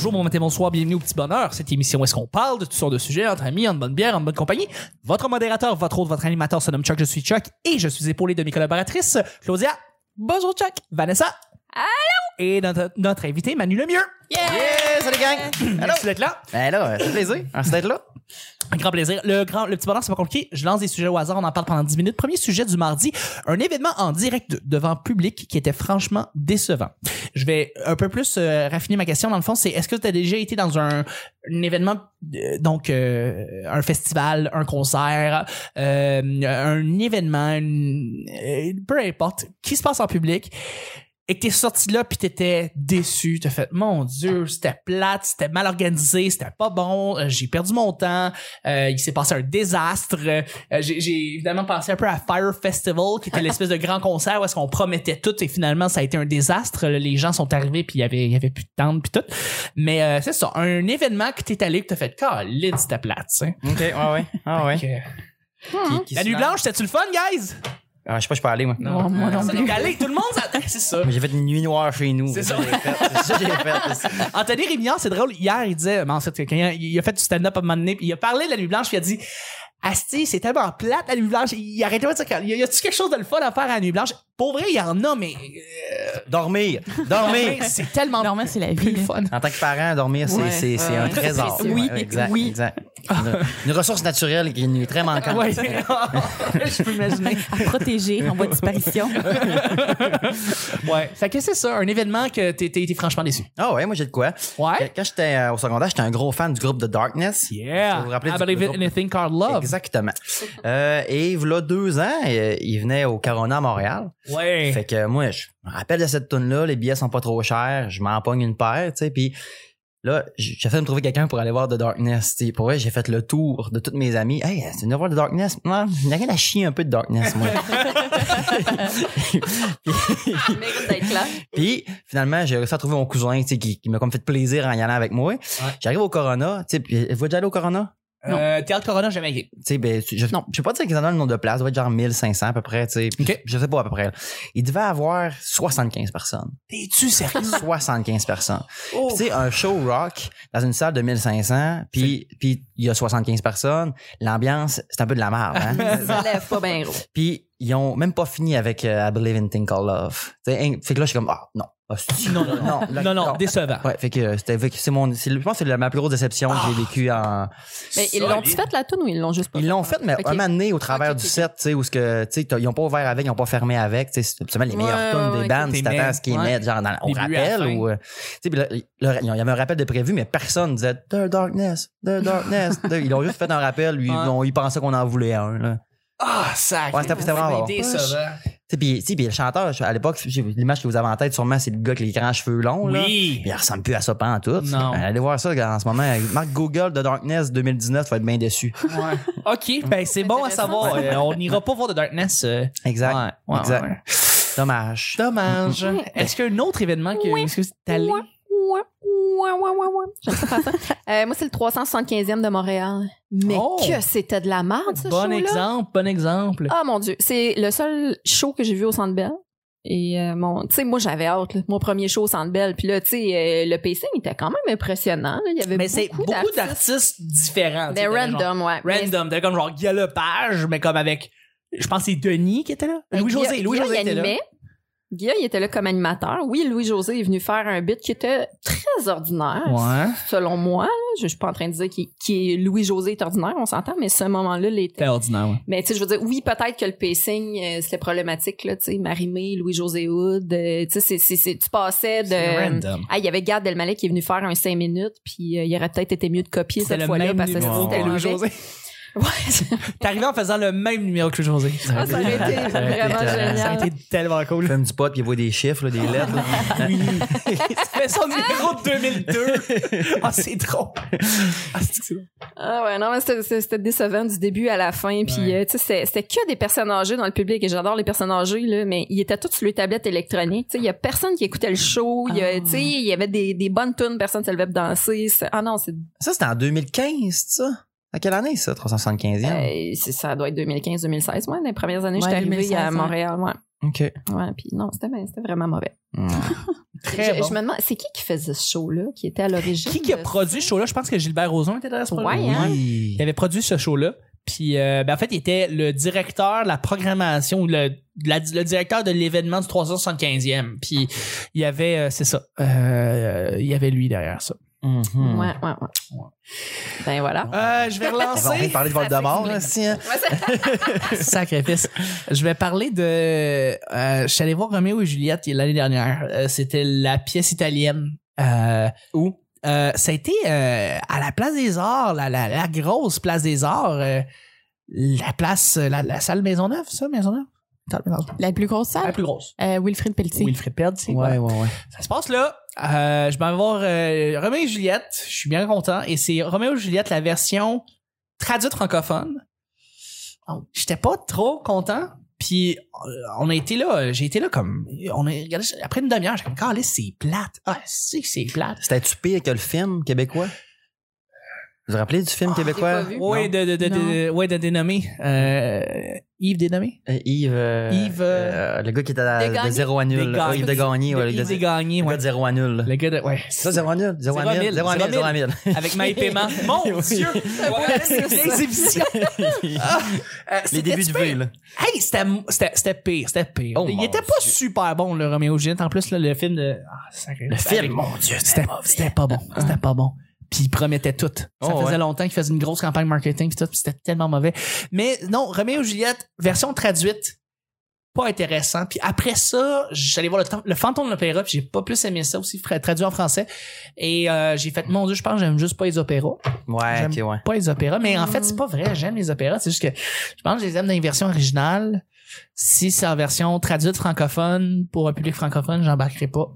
bonjour, bon matin, bonsoir, bienvenue au Petit Bonheur. Cette émission où est-ce qu'on parle de toutes sortes de sujets entre amis, en bonne bière, en bonne compagnie. Votre modérateur, votre autre, votre animateur se nomme Chuck, je suis Chuck et je suis épaulé de mes collaboratrices, Claudia. Bonjour Chuck. Vanessa. Allô? Et notre, notre invité, Manu Lemieux. Yeah! Salut gang! Merci d'être là. Ben là, c'est plaisir. Merci d'être là. Un grand plaisir. Le grand, le petit bonheur, c'est pas compliqué. Je lance des sujets au hasard. On en parle pendant 10 minutes. Premier sujet du mardi. Un événement en direct de- devant public qui était franchement décevant. Je vais un peu plus euh, raffiner ma question. Dans le fond, c'est est-ce que tu as déjà été dans un, un événement, euh, donc euh, un festival, un concert, euh, un événement, une- euh, peu importe, qui se passe en public et que t'es sorti là puis t'étais déçu, t'as fait mon dieu, c'était plate, c'était mal organisé, c'était pas bon, euh, j'ai perdu mon temps, euh, il s'est passé un désastre. Euh, j'ai, j'ai évidemment pensé un peu à Fire Festival qui était l'espèce de grand concert où est-ce qu'on promettait tout et finalement ça a été un désastre. Les gens sont arrivés puis il y avait il y avait plus de tentes puis tout. Mais euh, c'est ça, un événement que t'es allé que t'as fait Caline, c'était plate, tu sais. OK, ouais, ouais. Ah ouais. Que- Qui- qui La nuit blanche, c'était-tu le fun, guys? Ah, je sais pas, je peux aller, moi. Non, moi non Ça, plus. t'es allé, tout le monde, ça- c'est ça. Mais J'ai fait une nuit noire chez nous. C'est ça. que j'ai fait. C'est ça que j'ai fait. Anthony Rémillard, c'est drôle. Hier, il disait, mais en fait, quand il a fait du stand-up à un moment donné, puis il a parlé de la nuit blanche, puis il a dit, Asti, c'est tellement plate la nuit blanche. Il arrêtait pas de dire, qu'il y a- y a-tu quelque chose de le fun à faire à la nuit blanche? Pour vrai, il y en a, mais, euh, Dormir. Dormir. c'est tellement Normalement, c'est la plus vie. le fun. En tant que parent, dormir, c'est, Ouais. c'est, c'est un Ouais. trésor. C'est- oui, Ouais, exact, oui. exact. Une, une ressource naturelle qui est très manquante. Ouais. je peux imaginer. À protéger en voie de disparition. Ouais. Fait que c'est ça, un événement que t'es, t'es, t'es franchement déçu. Ah ouais, moi j'ai de quoi. Ouais. Quand j'étais euh, au secondaire, j'étais un gros fan du groupe The Darkness. Yeah. Vous vous rappelez I du- believe groupe? anything called love. Exactement. Euh, et là deux ans, euh, il venait au Corona à Montréal. Ouais. Fait que moi, je me rappelle de cette tune là les billets sont pas trop chers, je m'en pogne une paire, tu sais, puis là, j'ai fait de me trouver quelqu'un pour aller voir The Darkness, tu sais. Pour vrai, j'ai fait le tour de toutes mes amies. Hey, tu viens voir The Darkness? Non, j'ai rien à chier un peu de Darkness, moi. Puis finalement, j'ai réussi à trouver mon cousin, tu sais, qui, qui m'a comme fait plaisir en y allant avec moi. J'arrive au Corona, tu sais, vous êtes déjà allé au Corona? Euh, Théâtre Corona, jamais été. Tu sais, ben, je, Non. je sais pas dire qu'ils en donnent le nombre de places, ça doit être genre 1500 à peu près, tu sais. Ok. Je sais pas à peu près. Il devait avoir 75 personnes. T'es-tu sérieux? 75 personnes. Oh. Puis, tu sais, un show rock dans une salle de 1500, puis puis il y a 75 personnes, l'ambiance, c'est un peu de la merde, hein? Ça lève pas bien gros. puis ils ont même pas fini avec euh, I Believe in Thing Called Love. Tu sais, hein, fait que là, je suis comme, ah, non. Ah, Non, non, non. Non, non, décevant. Ouais, fait que euh, c'était, c'est mon, c'est, je pense que c'est la- ma plus grosse déception que j'ai vécue en, Mais ils l'ont-tu fait la toune ou ils l'ont juste pas Ils l'ont fait, mais Ok. un moment donné, au travers du set, tu sais, où ce que, tu sais, ils ont pas ouvert avec, ils ont pas fermé avec, tu sais, c'est absolument les meilleures Ouais, tunes ouais, des bandes, si t'attends à ce qu'ils Ouais. mettent, genre, dans, au Début à la rappel, fin. ou, euh, tu sais, il y avait un rappel de prévu, mais personne disait, The Darkness, The Darkness. ils ont juste fait un rappel, ils, ils pensaient qu'on en voulait un, là. Ah, ça. Ouais, c'était- c'était vraiment décevant. Tu puis, tu puis le chanteur, à l'époque, l'image que vous avez en tête, sûrement, c'est le gars avec les grands cheveux longs, là. Oui. Puis il ressemble plus à ça pas en tout. Non. Allez voir ça en ce moment. Marc Google de Darkness 2019, tu vas être bien déçu. Ouais. OK, ben c'est bon à savoir. Euh, on n'ira pas voir The Darkness. euh. Exact. Ouais, ouais, exact. ouais. Dommage. Dommage. Est-ce qu'il y a un autre événement que est-ce que c'est allé? Ouais, J'aime ça faire ça. Euh, moi, c'est le 375e de Montréal. Mais Oh. que c'était de la merde, ce Bon show-là. exemple, bon exemple. Ah mon dieu, c'est le seul show que j'ai vu au Centre Bell. Et euh, mon, tu sais, moi j'avais hâte, là, mon premier show au Centre Bell. Puis là, tu sais, euh, le pacing était quand même impressionnant. là. Il y avait mais c'est beaucoup, beaucoup d'artistes différents. genre random, ouais. Mais- Random. T'avais comme genre Guy Lepage, mais comme avec, je pense que c'est Denis qui était là. Ben, Louis-José. Louis-José était là. Guilla, il était là comme animateur. Oui, Louis-José est venu faire un bit qui était très ordinaire, Ouais. selon moi. là. Je, je suis pas en train de dire qu'il qu'il est Louis-José est ordinaire, on s'entend, mais ce moment-là l'était. C'était ordinaire, ouais. Mais tu sais, je veux dire, oui, peut-être que le pacing, euh, c'était problématique, là, tu sais, Marimé, Louis-José Hood, euh, tu sais, c'est- c'est- c'est- tu passais de... C'est random. Ah, il y avait Gad Delmalek qui est venu faire un 5 minutes, puis euh, il aurait peut-être été mieux de copier cette fois-là, parce que c'était. Louis-José. Ouais, T'es arrivé en faisant le même numéro que Louis-José. Ah, ça aurait été vraiment génial. Ça a été tellement cool. Fume du pot puis il voit des chiffres, là, des lettres. Oui. C'était son numéro de 2002. Ah, c'est drôle. Ah, c'est c'est drôle. Ah ouais, non, mais c'était- décevant du début à la fin. Puis, Ouais. euh, tu sais, c'était- que des personnes âgées dans le public. Et j'adore les personnes âgées, là, mais ils étaient tous sur les tablettes électroniques. Tu sais, il y a personne qui écoutait le show. Il Ah. tu sais, il y avait des, des bonnes tunes, personne ne se levait pour danser. Ah non, c'est Ça, c'était en 2015, ça? À quelle année, ça, 375e? euh, c'est- ça doit être 2015-2016, moi, les premières années, Ouais, j'étais arrivée 2016, à ouais. Montréal, ouais. OK. Ouais, puis non, c'était ben, c'était vraiment mauvais. Très je, bon. je me demande, c'est qui qui faisait ce show-là, qui était à l'origine? Qui qui a de produit ce show-là? Je pense que Gilbert Rozon était dans ce Ouais, projet. hein? Oui. Il avait produit ce show-là. Puis, euh, ben, en fait, il était le directeur de la programmation, ou le, la- le directeur de l'événement du 375e. Puis, il y avait, euh, c'est ça, euh, il y avait lui derrière ça. Mhm. Ouais, ouais, ouais. Ben voilà. Euh, je vais On va relancer. parler de Voldemort, là, si, hein. Sacrifice. Je vais parler de. Euh, je suis allé voir Roméo et Juliette l'année dernière. Euh, C'était la pièce italienne. Euh, Où? euh, ça a été euh, à la place des Arts, la, la, la grosse place des Arts. euh, la place, la, la salle Maisonneuve, ça, Maisonneuve? La plus grosse La salle? plus grosse. Euh, Wilfrid Pelletier. Wilfrid c'est Ouais, ouais, ouais. Ça se passe là. Euh, je vais voir euh, Roméo et Juliette. Je suis bien content. Et c'est Roméo et Juliette, la version traduite francophone. Donc, J'étais pas trop content. Puis euh, on a été là, j'ai été là comme on a regardé après une demi-heure, j'étais comme Carlis, c'est plate. Ah, c'est c'est plate. C'était-tu pire que le film québécois? Vous vous rappelez du film Ah, québécois? Ouais, de de de, de, ouais, de dénommé euh, Yves dénommé? Euh, Yves, euh, Yves, le gars qui était à, De de Gagné? 0 à nul. Ah, Yves de Gagné, ouais, le Yves gars Desgagnés, le gars ouais. de 0 à nul. Le gars de ouais. C'est ça, 0 à nul? 0 à Zéro à 1000? mille. 0 à 1000, Zéro 0 à à 1000. Avec Maï Paiement. Mon Dieu! L'exhibition. Les c'était débuts du super. V, là. Hey, c'était, c'était, c'était pire, c'était pire. Oh, il était pas super bon, le Roméo et Juliette. En plus, le film de... Ah. Le film, mon Dieu, C'était, c'était pas bon. C'était pas bon. Puis il promettait tout. Ça Oh, faisait ouais. longtemps qu'il faisait une grosse campagne marketing pis c'était tellement mauvais. Mais non, Roméo et Juliette, version traduite, pas intéressant. Puis après ça, j'allais voir le, fantôme de l'opéra, puis j'ai pas plus aimé ça aussi, traduit en français. Et euh, j'ai fait, mon Dieu, je pense que j'aime juste pas les opéras. Ouais, ok, ouais. pas les opéras, mais en fait, c'est pas vrai. J'aime les opéras. C'est juste que je pense que je les aime dans les versions originales. Si c'est en version traduite francophone pour un public francophone, j'embarquerai pas.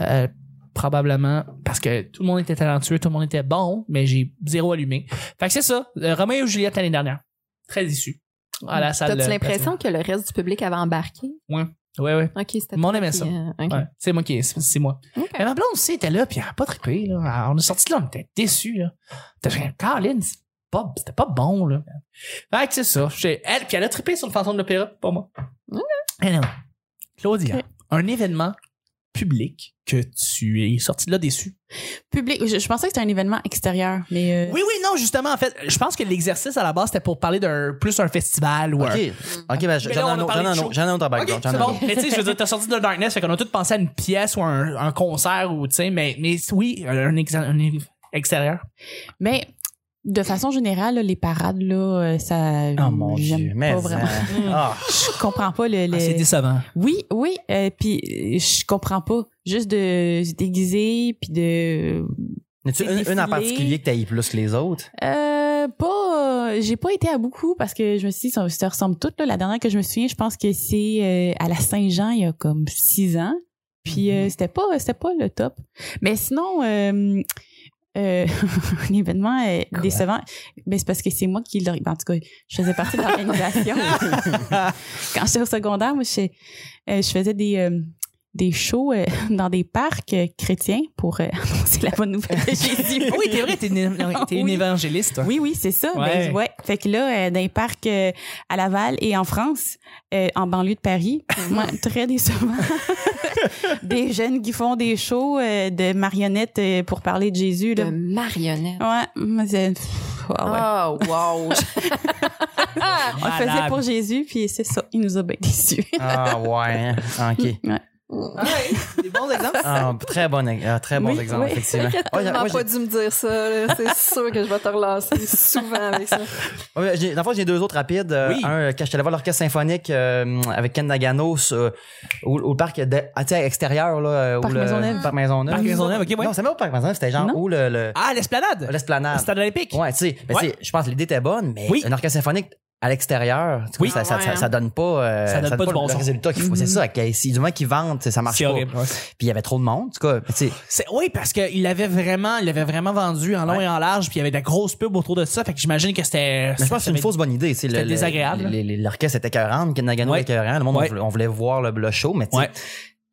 Euh, probablement parce que tout le monde était talentueux, tout le monde était bon, mais j'ai zéro allumé. Fait que c'est ça. Euh, Roméo et Juliette l'année dernière. Très déçu. À la salle. T'as-tu l'impression que le reste du public avait embarqué? Ouais, ouais. Ok, c'était toi aimait ça. euh. Ouais, c'est moi qui c'est c'est moi. Ok. Mais ma blonde aussi était là puis elle a pas trippé là. Alors, on est sorti de là, on était déçus là. T'as fait Caroline, c'était pas bon là. Fait que c'est ça. Elle puis elle a trippé sur le fantôme de l'opéra, pas moi. Ok. Anyway. Claudia, un événement public que tu es sorti de là déçu? Public. Je, je pensais que c'était un événement extérieur, mais euh, Oui oui non, justement en fait, je pense que l'exercice à la base c'était pour parler d'un plus un festival ou un Ok, ok, ben, j'en ai un autre, j'en ai un autre, show. j'en ai un autre Ok, background, j'en ai c'est un bon. Mais tu sais, je veux dire, t'as sorti de Darkness, fait qu'on a tous pensé à une pièce ou un, un concert ou tu sais, mais, mais oui, un, ex- un extérieur. mais de façon générale, là, les parades là, euh, ça. Oh mon j'aime dieu, mais. pas vraiment. hein. Ah, Je comprends pas le. le- Ah, c'est décevant. oui, oui, euh, puis euh, je comprends pas juste de se déguiser puis de N'as-tu C'est une, une en particulier que t'as plus que les autres? Euh, pas. euh, j'ai pas été à beaucoup parce que je me suis dit, ça, ça ressemble toutes. Là. La dernière que je me souviens, je pense que c'est euh, à la Saint-Jean il y a comme six ans. Puis euh, c'était pas, c'était pas le top. Mais sinon, euh, un événement euh, décevant. Ben c'est parce que c'est moi qui l'ai. En tout cas, je faisais partie de l'organisation. Quand j'étais au secondaire, moi, je, euh, je faisais des. des shows dans des parcs chrétiens pour annoncer la bonne nouvelle de Jésus. oui, t'es vrai, t'es une, t'es une Oui. évangéliste. toi. Oui, oui, c'est ça. Ouais. Ben, ouais. Fait que là, dans les parcs à Laval et en France, en banlieue de Paris, moi, très décevant. des jeunes qui font des shows euh, de marionnettes euh, pour parler de Jésus. Là. De marionnette. Ouais, c'est... ah. Ah, wow. On le faisait pour Jésus, puis c'est ça. Il nous a bien déçus. Ah, ouais, hein. Ok. Ouais. Ah ouais, des bons exemples. Ah, très bon, ah, très bon Oui, exemple, oui. effectivement. J'ai- pas dû me dire ça. là. C'est sûr que je vais te relancer souvent avec ça. Ouais, j'ai- dans le fond, j'ai deux autres rapides. Euh, Oui. Un, quand j'étais allé voir l'orchestre symphonique euh, avec Ken Nagano euh, au, au parc de, ah, sais, extérieur, là. euh, Parc le- Maisonneuve. Parc Maisonneuve. Parc Maisonneuve, ok, ouais. Non, c'est même pas Parc Maisonneuve, c'était genre Non. où le, le- Ah, l'esplanade. l'esplanade. Stade olympique. Ouais, tu sais, ben, Ouais. tu sais, je pense que l'idée était bonne, mais Oui. un orchestre symphonique à l'extérieur, Oui. ça, ça, ça, ça donne pas, euh, Ça donne pas du bon le son. résultat qu'il faut. C'est ça, si du moins qu'ils vendent, ça marche pas. horrible. ouais. Puis il y avait trop de monde, en tout cas. tu sais, C'est, oui, parce qu'il l'avait vraiment, il l'avait vraiment vendu en long Ouais. et en large, puis il y avait de la grosse pub autour de ça, fait que j'imagine que c'était. Mais je pense que c'est une fausse bonne idée. c'était le- désagréable. L'orchestre était écœurant, Ken Nagano Ouais. était écœurant. Le monde, on voulait, on voulait voir le, le show, mais tu sais, Ouais.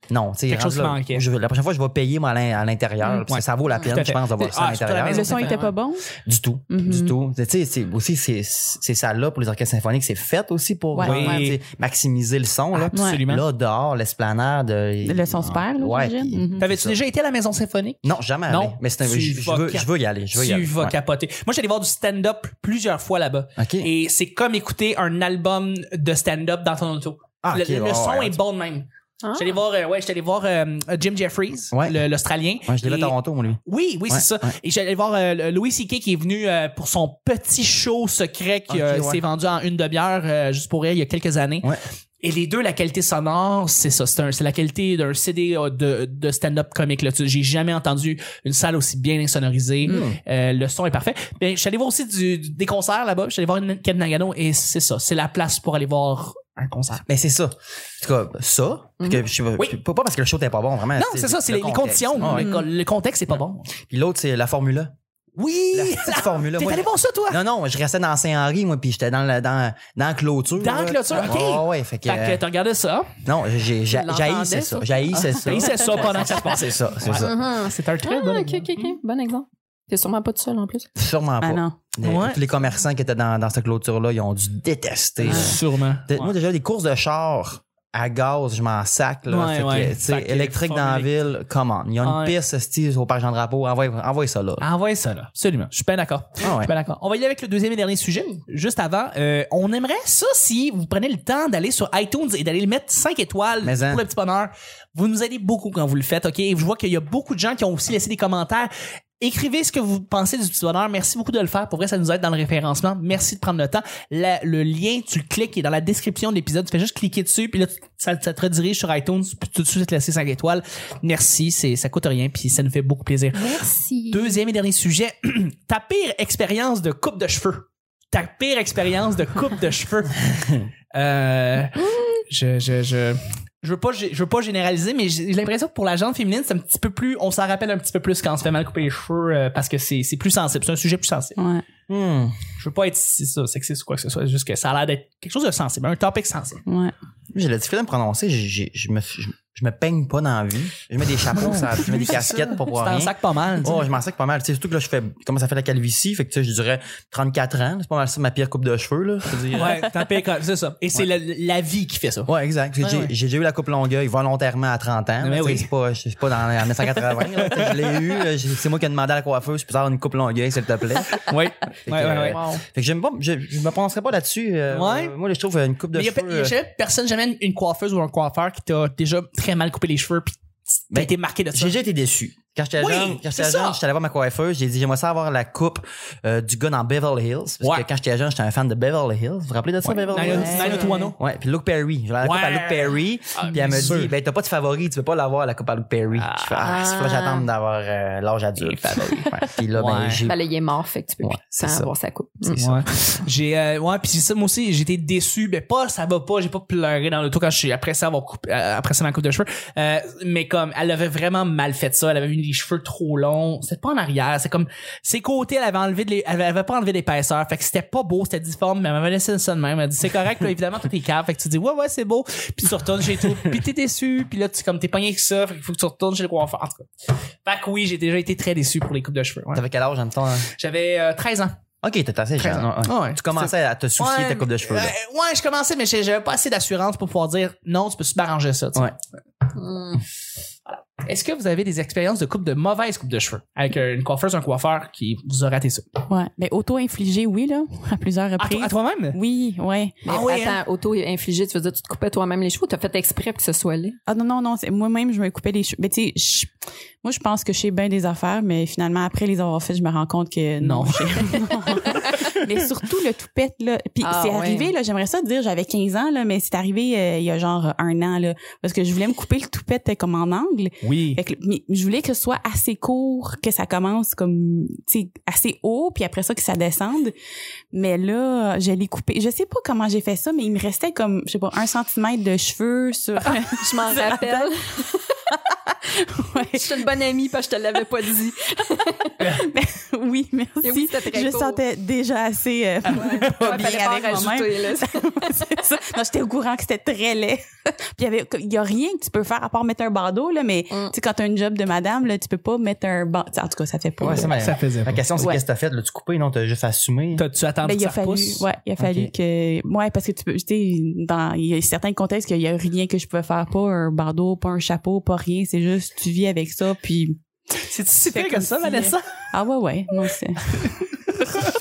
Non, tu sais, la prochaine fois, je vais payer moi à l'in- à l'intérieur. Mm, parce que ouais. ça vaut la peine, je pense, d'avoir Ah, ça à la l'intérieur. maison. Le son était pas bon? Du tout, du tout. Tu sais, c'est aussi c'est c'est ça là pour les orchestres symphoniques, c'est fait aussi pour Ouais. vraiment, Oui. tu sais, maximiser le son là. Absolument. Là dehors, l'esplanade, euh, Le son là, Ouais. puis- Mhm. T'avais-tu déjà été à la maison symphonique? Non, jamais Non. allé. Mais c'est un, je, veux, cap- je veux y aller, je veux y tu aller. vas Ouais. capoter. Moi, j'allais voir du stand-up plusieurs fois là-bas. OK. Et c'est comme écouter un album de stand-up dans ton auto. Ah, le ok, le ouais, son est bon de même. Ah. J'allais voir, euh, ouais, j'étais allé voir euh, Jim Jeffries, Ouais. le- l'Australien. Ouais, je l'ai vu à Et- Toronto, moi, lui. Oui, oui, Ouais, c'est ça. ouais. Et j'allais voir euh, Louis C.K. qui est venu euh, pour son petit show secret qui Ok, euh, ouais. s'est vendu en une demi-heure euh, juste pour elle il y a quelques années. Ouais. Et les deux, la qualité sonore, c'est ça. C'est un- c'est la qualité d'un CD euh, de, de stand-up comique. Là. Tu- J'ai jamais entendu une salle aussi bien insonorisée. Mm. Euh, le son est parfait. Ben, je suis allé voir aussi du, du- des concerts là-bas. Je suis allé voir Ken Nagano et c'est ça. C'est la place pour aller voir un concert. Mais c'est ça. En tout cas, ça, parce que je sais pas, Oui. je- pas parce que le show était pas bon, vraiment. Non, c'est ça, c'est le les, contexte. conditions. Ah. Le, le contexte, c'est pas bon. Puis l'autre, c'est la Formule 1. Oui! La petite Formule 1. T'es allé voir ça, toi? Non, non, je restais dans Saint-Henri, moi, puis j'étais dans, le, dans, dans la clôture. Dans la là. clôture, ok. Ouais, ouais, fait que. Fait que t'as regardé ça? non, j'ai, j'haïssais ça? ça? J'haïssais ça. C'est ça pendant que ça se passait. C'est ça, c'est ça. Mhm. C'est un très Ah, bon ok, ok, ok. Bon exemple. T'es sûrement pas tout seul en plus. Sûrement pas. Ah non. Les- Ouais. Tous les commerçants qui étaient dans, dans cette clôture-là, ils ont dû détester. Sûrement. De- Moi, déjà, des courses de chars à gaz, je m'en sac. Là. Ouais, que, électrique dans la ville, come on. Il y a une Ouais. piste, style, au parc Jean-Drapeau. Envoie, envoie ça là. Envoyez ça, là. Absolument. Je suis bien d'accord. Ah Je suis bien d'accord. On va y aller avec le deuxième et dernier sujet. Juste avant, euh, on aimerait ça si vous prenez le temps d'aller sur iTunes et d'aller le mettre 5 étoiles Mais hein. pour le petit bonheur. Vous nous aidez beaucoup quand vous le faites, OK? Et je vois qu'il y a beaucoup de gens qui ont aussi laissé des commentaires. Écrivez ce que vous pensez du petit bonheur. Merci beaucoup de le faire. Pour vrai, ça nous aide dans le référencement. Merci de prendre le temps. La- le lien, tu le cliques, il est dans la description de l'épisode. Tu fais juste cliquer dessus, puis là, ça, ça te redirige sur iTunes. Tu peux tout de suite laisser 5 étoiles. Merci, c'est, ça coûte rien, puis ça nous fait beaucoup plaisir. Merci. Deuxième et dernier sujet. Ta pire expérience de coupe de cheveux. Ta pire expérience de coupe de cheveux. Euh, je, je, je, je veux pas, je veux pas généraliser, mais j'ai l'impression que pour la gente féminine, c'est un petit peu plus, on s'en rappelle un petit peu plus quand on se fait mal couper les cheveux, euh, parce que c'est, c'est plus sensible. C'est un sujet plus sensible. Ouais. Hmm. Je veux pas être, c'est ça, sexiste ou quoi que ce soit, juste que ça a l'air d'être quelque chose de sensible, un topic sensible. Ouais. J'ai la difficulté à me prononcer. Je me, je, je me peigne pas dans la vie. Je mets des chapeaux, ça, je mets des casquettes pour voir un rien. sac pas mal. Oh, je m'en sac pas mal. Tu sais, surtout que là, je fais, comment ça fait la calvitie? Fait que, tu sais, je dirais 34 ans. C'est pas mal ça, ma pire coupe de cheveux, là. Je dire. Ouais, ta pire, c'est ça. Et c'est la, la vie qui fait ça. Ouais, exact. J'ai Ouais, j'ai- ouais. j'ai déjà eu la coupe longueuil volontairement à 30 ans. Mais là, oui. C'est pas, c'est pas dans en 1980. là, tu sais, je l'ai eu. C'est moi qui ai demandé à la coiffeuse, puis avoir une coupe longueuil, s'il te plaît. Oui. Ouais, que, ouais, ouais. Wow. Fait que j'aime pas, je, je me prononcerai pas là-dessus. euh, Ouais. euh, moi, je trouve une coupe de Mais il y a, cheveux. y a euh, jamais personne, jamais une- une coiffeuse ou un coiffeur qui t'a déjà très mal coupé les cheveux puis t'as Ben, été marqué de ça. J'ai déjà été déçu. Quand j'étais Oui, jeune, quand j'étais jeune, j'étais allé voir ma coiffeuse, j'ai dit j'aimerais ça avoir la coupe euh, du gars dans Beverly Hills parce Ouais. que quand j'étais jeune, j'étais un fan de Beverly Hills. Vous vous rappelez de ça Ouais. Beverly Hills? Oh. Ouais, puis Luke Perry, j'avais la coupe à Ouais. Luke Perry, Ah, puis elle me sûr. dit ben t'as pas de favori, tu peux pas l'avoir la coupe à Luke Perry. Ah. je fais ah, c'est faut que j'attende d'avoir euh, l'âge adulte. Ouais. Puis là ben Ouais. j'ai Ben là, il est mort, fait que tu peux Ouais, plus avoir sa coupe. c'est ça. Ouais. J'ai euh, ouais puis c'est ça moi aussi j'ai été déçu mais pas ça va pas j'ai pas pleuré dans l'auto quand je suis après ça avoir coupé après ça ma coupe de cheveux mais comme elle avait vraiment mal fait ça elle avait eu les cheveux trop longs c'était pas en arrière c'est comme ses côtés elle avait enlevé de les- elle avait pas enlevé d'épaisseur fait que c'était pas beau c'était difforme mais elle m'avait laissé ça de même elle dit c'est correct là évidemment tout est cave fait que tu dis ouais ouais c'est beau puis tu retournes chez toi puis t'es déçu puis là tu comme t'es pogné avec ça fait qu'il faut que tu retournes chez le coiffeur en tout cas fait que oui j'ai déjà été très déçu pour les coupes de cheveux ouais. T'avais quel âge en même temps? hein? j'avais euh, 13 ans Ok, t'es assez jeune. ouais. Ouais. Tu commençais à te soucier de ta coupe de cheveux. là. Euh, ouais, je commençais, mais j'avais pas assez d'assurance pour pouvoir dire non, tu peux super arranger ça. tu. Ouais. Mm. Est-ce que vous avez des expériences de coupe de mauvaise coupe de cheveux? Avec euh, une coiffeuse, un coiffeur qui vous a raté ça? Ouais. Mais auto-infligé, oui, là, à plusieurs À, reprises. toi- à toi-même? Oui, ouais. Mais Ah oui, attends, auto-infligé, tu veux dire, tu te coupais toi-même les cheveux ou t'as fait exprès pour que ce soit laid? Ah non, non, non, c'est- moi-même, je me coupais les cheveux. Mais tu sais, je- moi, je pense que je sais bien des affaires, mais finalement, après les avoir faites, je me rends compte que non. Non. mais surtout le toupette, là. Puis Ah, c'est ouais. arrivé, là, j'aimerais ça dire, j'avais 15 ans, là, mais c'est arrivé euh, il y a genre un an, là, parce que je voulais me couper le toupette euh, comme en angle. Oui. Fait que, mais je voulais que ce soit assez court, que ça commence comme, tu sais, assez haut, puis après ça que ça descende. Mais là, je l'ai coupé. Je sais pas comment j'ai fait ça, mais il me restait comme, je sais pas, un centimètre de cheveux sur. Je m'en rappelle. Ouais. Je suis une bonne amie parce que je te l'avais pas dit. oui, merci. Et oui, très je court. sentais déjà assez euh, pas Ouais, bien avec moi-même. là. Non, j'étais au courant que c'était très laid. Puis il y avait, il y a rien que tu peux faire à part mettre un bandeau, là, mais, Mm. tu sais, quand t'as un job de madame, là, tu peux pas mettre un bandeau. En tout cas, ça fait pas. Ouais, Ça faisait pas. question, c'est Ouais. qu'est-ce que t'as fait? L'as-tu coupé? Non, t'as juste assumé? T'as- Tu attends Ben, que il a ça fallu, repousse? ouais, il a fallu que, ouais, parce que tu peux, tu sais, dans, il y a certains contextes qu'il y a rien que je pouvais faire, pas un bandeau, pas un chapeau, pas rien, c'est juste, tu vis avec ça, puis, C'est si pire que comme ça, si- Vanessa? ah ouais, ouais, non, c'est,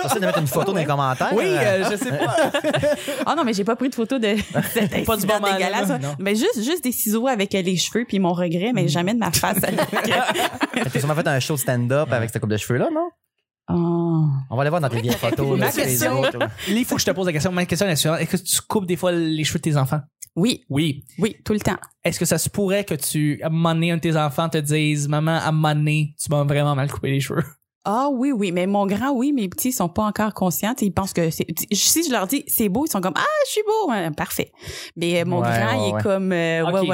T'essaies de mettre une photo dans les commentaires. Oui, euh, euh, je sais pas. ah non, mais j'ai pas pris de photo de cet Pas du là, dégueulasse. non. Mais juste, juste des ciseaux avec euh, les cheveux puis mon regret, Mm. mais jamais de ma face. T'as sûrement fait un show stand-up avec cette coupe de cheveux-là, non? oh. On va aller voir dans tes vieilles photos. Ma là, sur question-. Là, il faut que je te pose la question. Ma question est la suivante. Est-ce que tu coupes des fois les cheveux de tes enfants? Oui, Oui. oui, tout le temps. Est-ce que ça se pourrait que tu, à un moment donné, un de tes enfants te dise, maman, à un moment donné, tu m'as vraiment mal coupé les cheveux? Ah oui, oui, mais mon grand, oui, mes petits ils sont pas encore conscients. Ils pensent que c'est. Si je leur dis c'est beau, ils sont comme ah je suis beau, Ouais, parfait. Mais euh, mon Ouais, grand, ouais, il ouais. est comme euh, ouais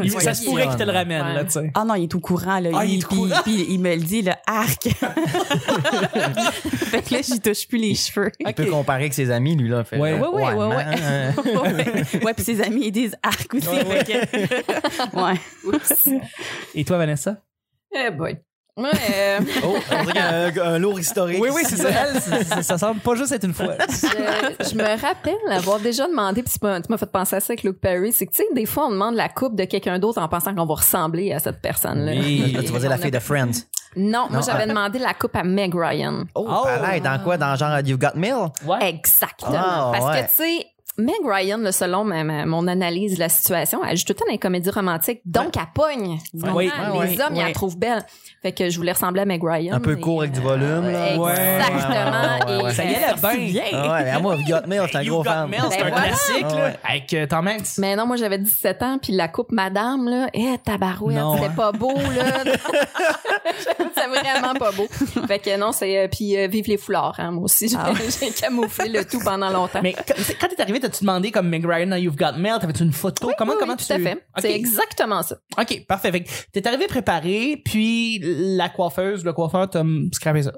ouais. Ça se pourrait qu'il te le ramène, Ouais. là, tu sais. Ah non, il est au courant là. Ah, il est au courant? puis il me le dit le arc. fait que là, j'y touche plus les cheveux. Il peut comparer avec ses amis, lui, là. Fait, Ouais. euh, Ouais, ouais, ouais, ouais. euh, ouais, ouais puis ses amis ils disent arc aussi. Ouais, ouais. Et toi, Vanessa? Eh boy. Ouais, euh, Oh, on dirait un, un lourd historique. Oui, oui, c'est ça. Elle, c'est- c'est- ça semble pas juste être une fois. je, je me rappelle avoir déjà demandé, puis tu m'as fait penser à ça avec Luke Perry, c'est que, tu sais, des fois, on demande la coupe de quelqu'un d'autre en pensant qu'on va ressembler à cette personne-là. Oui. Là, tu vas dire la fille a- de Friends. Non, moi, j'avais demandé la coupe à Meg Ryan. Oh, Oh. pareil, dans quoi? Dans genre You've Got Mail? Ouais. Exactement. Ah, Parce ouais. que, tu sais, Meg Ryan, là, selon ma, ma- mon analyse de la situation, elle joue tout le temps dans les comédies romantiques, donc elle pogne. Oui. les Ouais, hommes, ils ouais. la trouvent belle. Fait que je voulais ressembler à Meg Ryan. Un peu court avec du euh, volume, là. Ouais. Exactement. Ouais, ouais, ouais. Et, Ça y est, la bien. Ah ouais, mais moi, You've Got Mail, suis un gros fan. Mail, c'est Ben un voilà. classique, là. ouais. Avec euh, Tom Hanks. Mais non, moi j'avais 17 ans, puis la coupe madame, là, eh, tabarouette, c'était hein. pas beau, là. c'est vraiment pas beau. Fait que non, c'est, euh, puis euh, vive les foulards, hein, moi aussi. J'ai Ah j'ai camouflé le tout pendant longtemps. Mais quand quand t'es arrivé, t'as-tu demandé comme Meg Ryan dans You've Got Mail, t'avais-tu une photo? Oui, comment, oui, comment oui, tu tout à fait. C'est exactement ça. OK, parfait. Fait t'es arrivé préparé, puis la coiffeuse, le coiffeur t'a scrappé ça.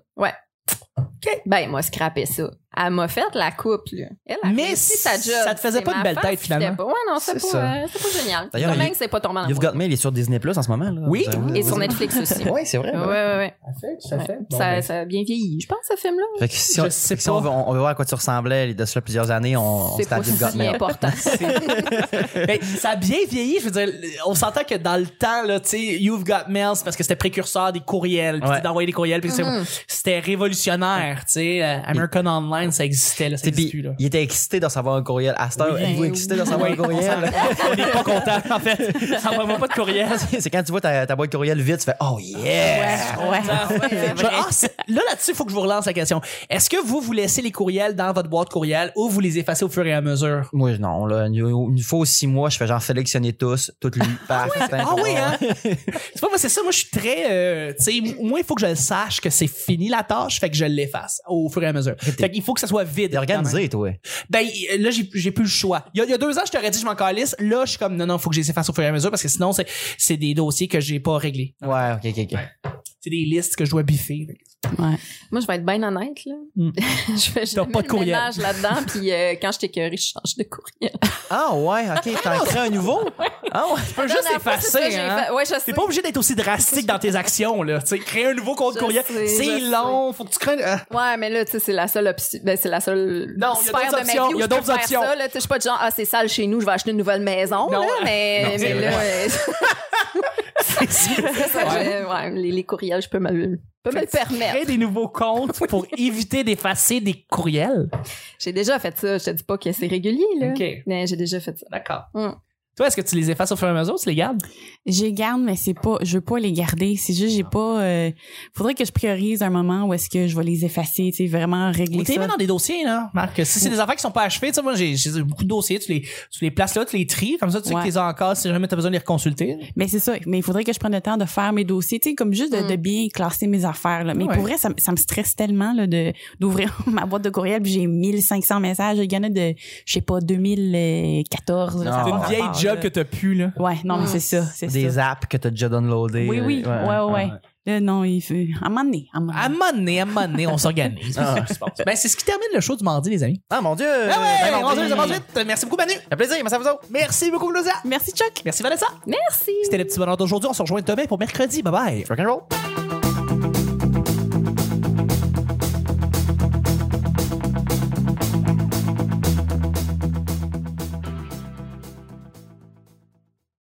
Ben, moi, scraper ça. Elle m'a fait la coupe, là. Elle a Mais réussi sa job. ça te faisait C'est pas de belle tête, finalement. Pas. Ouais, non, c'est C'est pas, ça. euh, c'est pas génial. D'ailleurs, Hanks, c'est pas tombé dans You've Got Mail, il est sur Disney Plus en ce moment, là. Oui. Et sur Netflix aussi. Oui, c'est vrai. Ouais, ben. ouais, ouais. Ça fait, ça, ça a bien vieilli, je pense, ce film-là. Fait que si, Je on, si on, veut, on veut voir à quoi tu ressemblais de cela plusieurs années, on, on C'est You've Got Mail. important. Ben, ça a bien vieilli, je veux dire, on s'entend que dans le temps, là, tu sais, You've Got Mail, c'est parce que c'était précurseur des courriels, puis d'envoyer des courriels, puis c'est- Mhm. c'était révolutionnaire, tu sais, euh, American Online, ça existait, là, ça plus, là. il était excité de recevoir un courriel. À cette heure, Oui. êtes-vous excité de recevoir un Oui, courriel? on n'est pas content, en fait. Ça envoie pas de courriel. c'est quand tu vois ta, ta boîte courriel vite, tu fais Oh yeah! Ouais. Ah, ouais. Ah, là, là-dessus, il faut que je vous relance la question. Est-ce que vous, vous laissez les courriels dans votre boîte courriel ou vous les effacez au fur et à mesure? Moi, non, là, une, fois ou six mois, je fais genre sélectionner tous, toutes lues. Paf, c'est Ah oui, incroyable. hein? c'est pas moi, c'est ça. Moi, je suis très, euh, tu sais, moi, il faut que je le sache que c'est fini la tâche, fait que je l'efface au fur et à mesure. Fait qu'il faut que ça soit vide. T'es organisé, toi. Ben, là, j'ai, j'ai plus le choix. Il y, a, il y a deux ans, je t'aurais dit, je m'en calisse. Là, je suis comme, non, non, faut que je les efface au fur et à mesure parce que sinon, c'est, c'est des dossiers que j'ai pas réglés. Ouais, ok, ok, ok. C'est des listes que je dois biffer. Ouais. Moi, je vais être bien honnête, là. Hmm. je fais jamais pas de le courriel. ménage là-dedans, puis euh, quand je t'écœurie, je change de courriel. Ah ouais, ok, t'en crées un nouveau? Ah ouais. Tu peux juste effacer, hein? fait- Ouais, je sais. T'es pas obligé d'être aussi drastique dans tes actions, là. Tu sais, créer un nouveau compte Je courriel. C'est long. Faut que tu crées, hein. Ouais, mais là, tu sais, c'est la seule option. Ben, c'est la seule. Non, il y a sphère d'autres de ma options, vie où il y a je peux d'autres faire options. Ça, là, je suis pas du genre, ah, c'est sale chez nous, je vais acheter une nouvelle maison, Non, là, mais, non, là, ça, je- ouais, les, les courriels, je peux me, le- peux me le permettre. Créer des nouveaux comptes pour éviter d'effacer des courriels? J'ai déjà fait ça. Je te dis pas que c'est régulier, là. OK. Mais j'ai déjà fait ça. D'accord. Hum. Toi, est-ce que tu les effaces au fur et à mesure? Tu les gardes? Je les garde, mais c'est pas, je veux pas les garder. C'est juste, j'ai pas, euh, faudrait que je priorise un moment où est-ce que je vais les effacer, tu sais, vraiment régler Ou t'es ça. mis dans des dossiers, là, Marc. Si c'est des affaires qui sont pas achevées, tu sais, moi, j'ai, j'ai beaucoup de dossiers, tu les, tu les places là, tu les tries, comme ça, tu sais Ouais. que t'es encore si jamais t'as besoin de les reconsulter. Mais c'est ça. Mais il faudrait que je prenne le temps de faire mes dossiers, tu sais, comme juste de, Mm. de bien classer mes affaires, là. Mais Ouais. pour vrai, ça, me- ça me stresse tellement, là, de, d'ouvrir ma boîte de courriel puis j'ai 1500 messages. Il y en a de, je sais pas, 2014. là, Ah, jobs que t'as pu, là. Ouais, non, mais c'est ça, c'est Des ça. apps que t'as déjà downloadées. Oui, oui, ouais, ouais, ouais. Là, non, il fait, à un moment donné, à un moment À un donné. moment donné, à un moment donné, on s'organise. Ah. C'est ce qui se passe. Ben, c'est ce qui termine le show du mardi, les amis. Ah, mon Dieu! Ah ouais, ben on mardi. se ça passe vite. Merci beaucoup, Manu. Fait plaisir, merci à vous autres. Merci beaucoup, Claudia. Merci, Chuck. Merci, Vanessa. Merci. C'était le petit bonheur d'aujourd'hui. On se rejoint demain pour mercredi. Bye bye. Rock'n'roll.